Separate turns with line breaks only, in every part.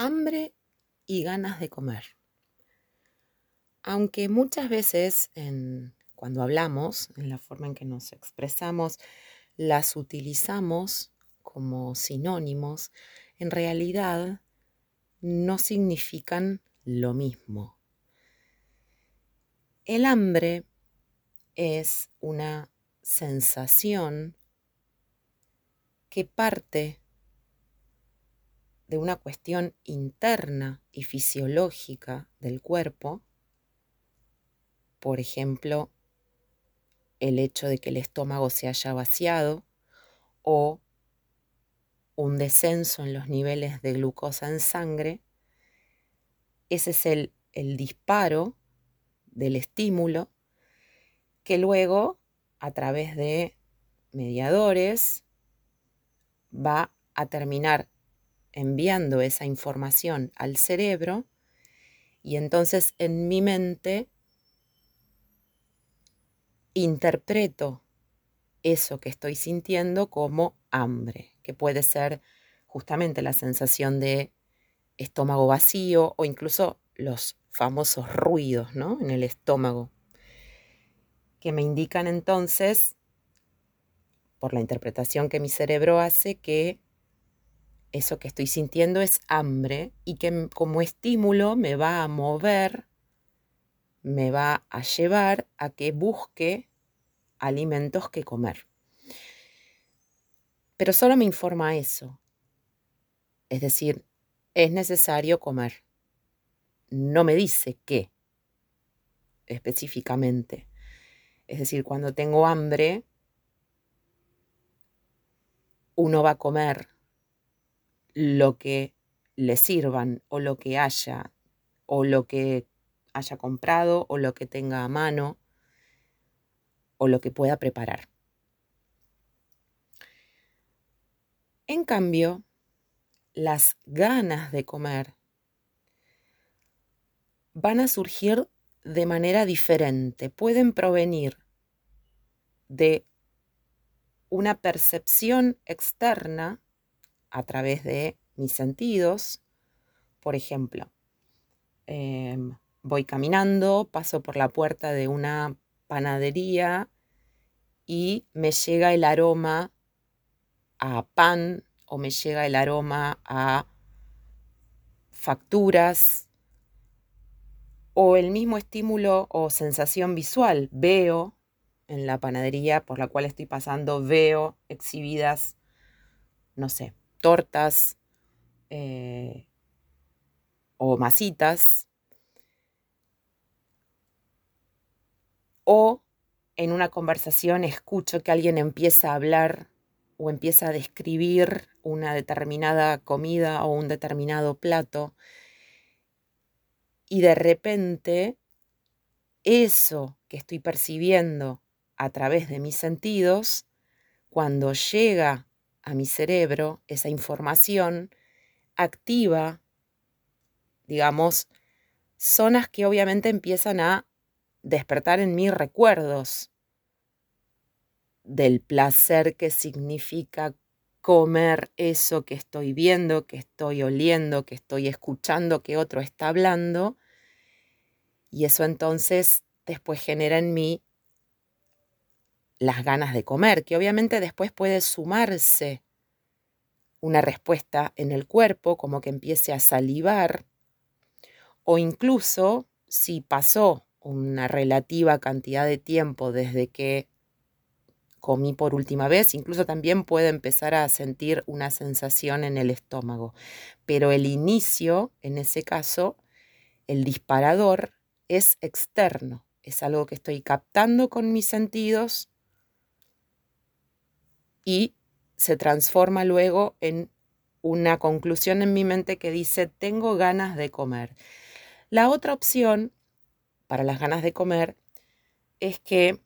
hambre y ganas de comer. Aunque muchas veces cuando hablamos, en la forma en que nos expresamos, las utilizamos como sinónimos, en realidad no significan lo mismo. El hambre es una sensación que parte de una cuestión interna y fisiológica del cuerpo, por ejemplo, el hecho de que el estómago se haya vaciado o un descenso en los niveles de glucosa en sangre, ese es el, el disparo del estímulo que luego, a través de mediadores, va a terminar enviando esa información al cerebro y entonces en mi mente interpreto eso que estoy sintiendo como hambre, que puede ser justamente la sensación de estómago vacío o incluso los famosos ruidos ¿no? en el estómago, que me indican entonces, por la interpretación que mi cerebro hace, que eso que estoy sintiendo es hambre y que como estímulo me va a mover, me va a llevar a que busque alimentos que comer. Pero solo me informa eso. Es decir, es necesario comer. No me dice qué específicamente. Es decir, cuando tengo hambre, uno va a comer lo que le sirvan o lo que haya o lo que haya comprado o lo que tenga a mano o lo que pueda preparar. En cambio, las ganas de comer van a surgir de manera diferente, pueden provenir de una percepción externa a través de mis sentidos. Por ejemplo, em, voy caminando, paso por la puerta de una panadería y me llega el aroma a pan o me llega el aroma a facturas o el mismo estímulo o sensación visual. Veo en la panadería por la cual estoy pasando, veo exhibidas, no sé, tortas eh, o masitas. O en una conversación escucho que alguien empieza a hablar o empieza a describir una determinada comida o un determinado plato y de repente eso que estoy percibiendo a través de mis sentidos, cuando llega a mi cerebro esa información, activa, digamos, zonas que obviamente empiezan a despertar en mí recuerdos del placer que significa comer eso que estoy viendo, que estoy oliendo, que estoy escuchando, que otro está hablando. Y eso entonces después genera en mí las ganas de comer, que obviamente después puede sumarse una respuesta en el cuerpo, como que empiece a salivar, o incluso si pasó una relativa cantidad de tiempo desde que comí por última vez, incluso también puede empezar a sentir una sensación en el estómago. Pero el inicio, en ese caso, el disparador es externo, es algo que estoy captando con mis sentidos y se transforma luego en una conclusión en mi mente que dice, tengo ganas de comer. La otra opción para las ganas de comer es que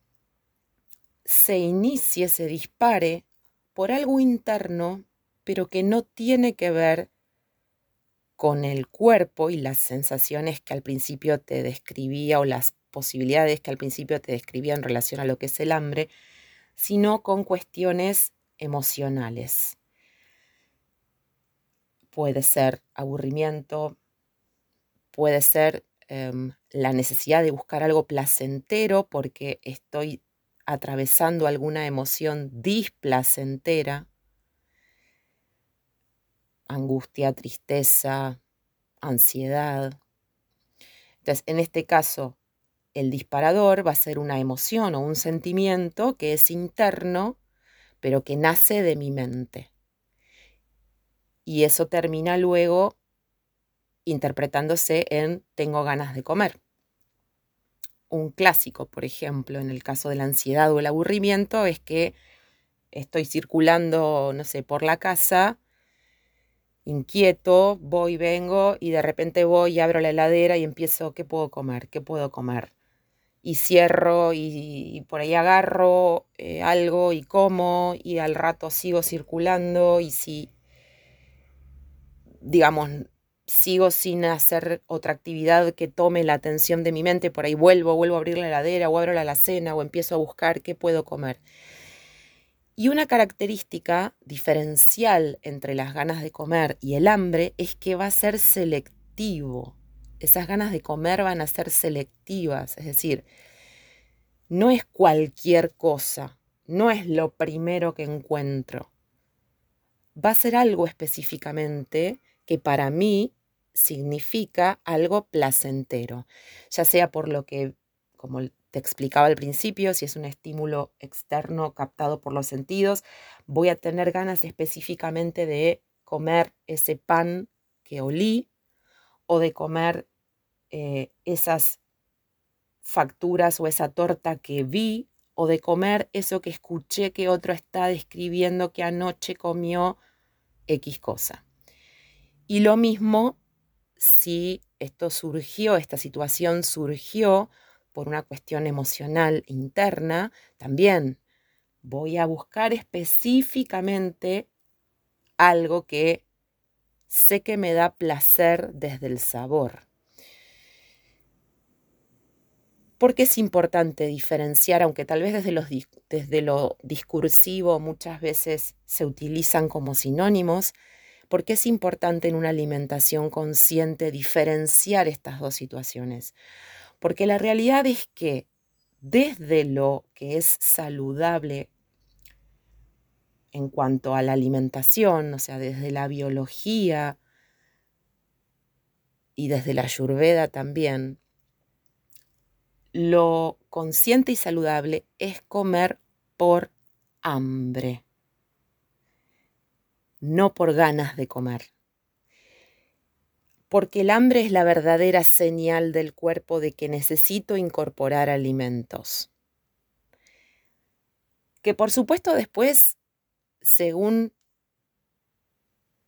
se inicie, se dispare por algo interno, pero que no tiene que ver con el cuerpo y las sensaciones que al principio te describía o las posibilidades que al principio te describía en relación a lo que es el hambre, sino con cuestiones emocionales. puede ser aburrimiento, puede ser em, la necesidad de buscar algo placentero porque estoy atravesando alguna emoción displacentera, angustia, tristeza, ansiedad. Entonces, en este caso, el disparador va a ser una emoción o un sentimiento que es interno, pero que nace de mi mente. Y eso termina luego interpretándose en tengo ganas de comer. Un clásico, por ejemplo, en el caso de la ansiedad o el aburrimiento, es que estoy circulando, no sé, por la casa, inquieto, voy, vengo y de repente voy y abro la heladera y empiezo, ¿qué puedo comer? ¿Qué puedo comer? Y cierro y, por ahí agarro eh, algo y como y al rato sigo circulando y si, digamos, sigo sin hacer otra actividad que tome la atención de mi mente, por ahí vuelvo, vuelvo a abrir la heladera o abro la alacena o empiezo a buscar qué puedo comer. Y una característica diferencial entre las ganas de comer y el hambre es que va a ser selectivo. Esas ganas de comer van a ser selectivas, es decir, no es cualquier cosa, no es lo primero que encuentro. Va a ser algo específicamente que para mí significa algo placentero, ya sea por lo que, como te explicaba al principio, si es un estímulo externo captado por los sentidos, voy a tener ganas específicamente de comer ese pan que olí o de comer eh, esas facturas o esa torta que vi o de comer eso que escuché que otro está describiendo que anoche comió X cosa. Y lo mismo si esto surgió, esta situación surgió por una cuestión emocional interna, también voy a buscar específicamente algo que sé que me da placer desde el sabor. Porque es importante diferenciar, aunque tal vez desde, los, desde lo discursivo muchas veces se utilizan como sinónimos, ¿Por qué es importante en una alimentación consciente diferenciar estas dos situaciones? Porque la realidad es que desde lo que es saludable en cuanto a la alimentación, o sea, desde la biología y desde la ayurveda también, lo consciente y saludable es comer por hambre no por ganas de comer. Porque el hambre es la verdadera señal del cuerpo de que necesito incorporar alimentos. Que por supuesto después, según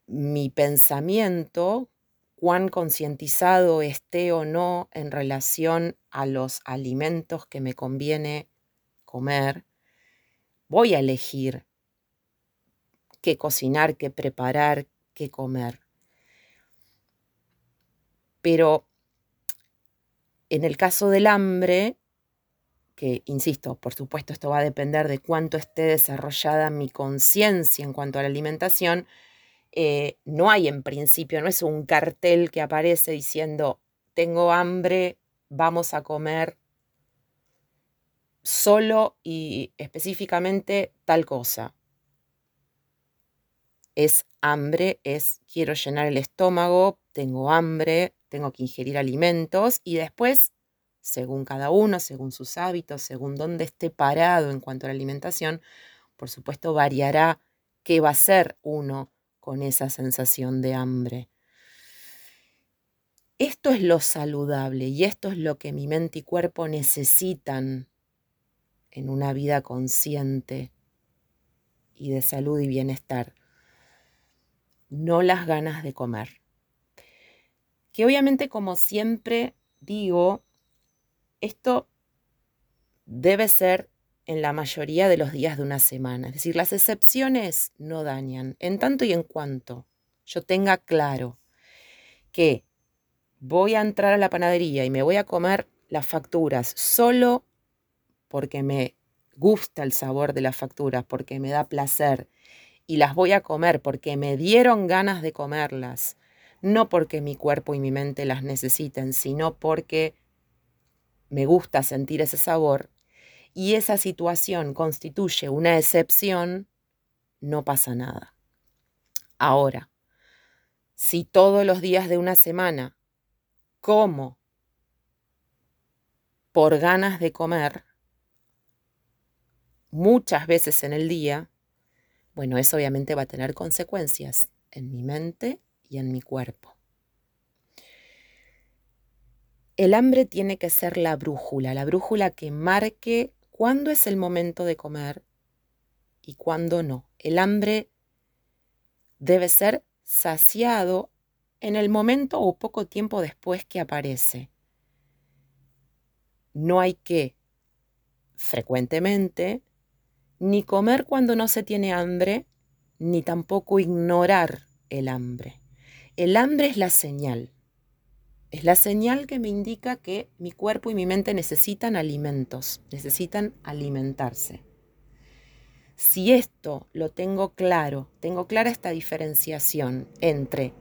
mi pensamiento, cuán concientizado esté o no en relación a los alimentos que me conviene comer, voy a elegir qué cocinar, qué preparar, qué comer. Pero en el caso del hambre, que insisto, por supuesto esto va a depender de cuánto esté desarrollada mi conciencia en cuanto a la alimentación, eh, no hay en principio, no es un cartel que aparece diciendo, tengo hambre, vamos a comer solo y específicamente tal cosa es hambre, es quiero llenar el estómago, tengo hambre, tengo que ingerir alimentos y después, según cada uno, según sus hábitos, según dónde esté parado en cuanto a la alimentación, por supuesto variará qué va a ser uno con esa sensación de hambre. Esto es lo saludable y esto es lo que mi mente y cuerpo necesitan en una vida consciente y de salud y bienestar no las ganas de comer. Que obviamente, como siempre digo, esto debe ser en la mayoría de los días de una semana. Es decir, las excepciones no dañan. En tanto y en cuanto yo tenga claro que voy a entrar a la panadería y me voy a comer las facturas solo porque me gusta el sabor de las facturas, porque me da placer y las voy a comer porque me dieron ganas de comerlas, no porque mi cuerpo y mi mente las necesiten, sino porque me gusta sentir ese sabor y esa situación constituye una excepción, no pasa nada. Ahora, si todos los días de una semana como por ganas de comer, muchas veces en el día, bueno, eso obviamente va a tener consecuencias en mi mente y en mi cuerpo. El hambre tiene que ser la brújula, la brújula que marque cuándo es el momento de comer y cuándo no. El hambre debe ser saciado en el momento o poco tiempo después que aparece. No hay que frecuentemente ni comer cuando no se tiene hambre, ni tampoco ignorar el hambre. El hambre es la señal. Es la señal que me indica que mi cuerpo y mi mente necesitan alimentos, necesitan alimentarse. Si esto lo tengo claro, tengo clara esta diferenciación entre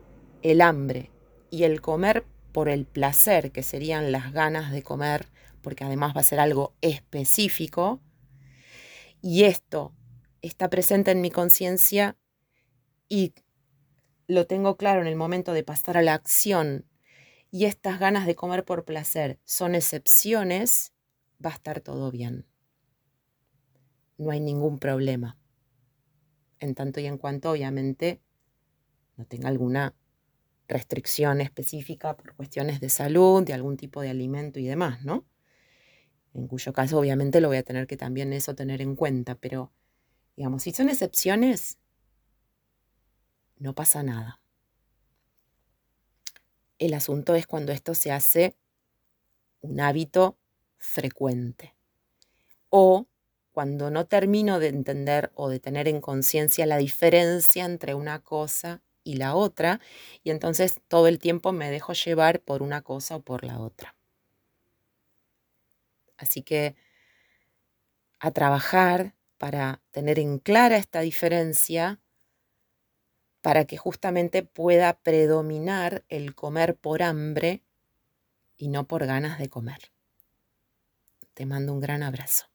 el hambre y el comer por el placer, que serían las ganas de comer, porque además va a ser algo específico, y esto está presente en mi conciencia y lo tengo claro en el momento de pasar a la acción y estas ganas de comer por placer son excepciones, va a estar todo bien no hay ningún problema. En tanto y en cuanto, obviamente, no tenga alguna restricción específica por cuestiones de salud, de algún tipo de alimento y demás, ¿no? En cuyo caso, obviamente, lo voy a tener que también eso tener en cuenta, pero, digamos, si son excepciones, no pasa nada. El asunto es cuando esto se hace un hábito frecuente o cuando no termino de entender o de tener en conciencia la diferencia entre una cosa y la otra, y entonces todo el tiempo me dejo llevar por una cosa o por la otra. Así que a trabajar para tener en clara esta diferencia, para que justamente pueda predominar el comer por hambre y no por ganas de comer. Te mando un gran abrazo.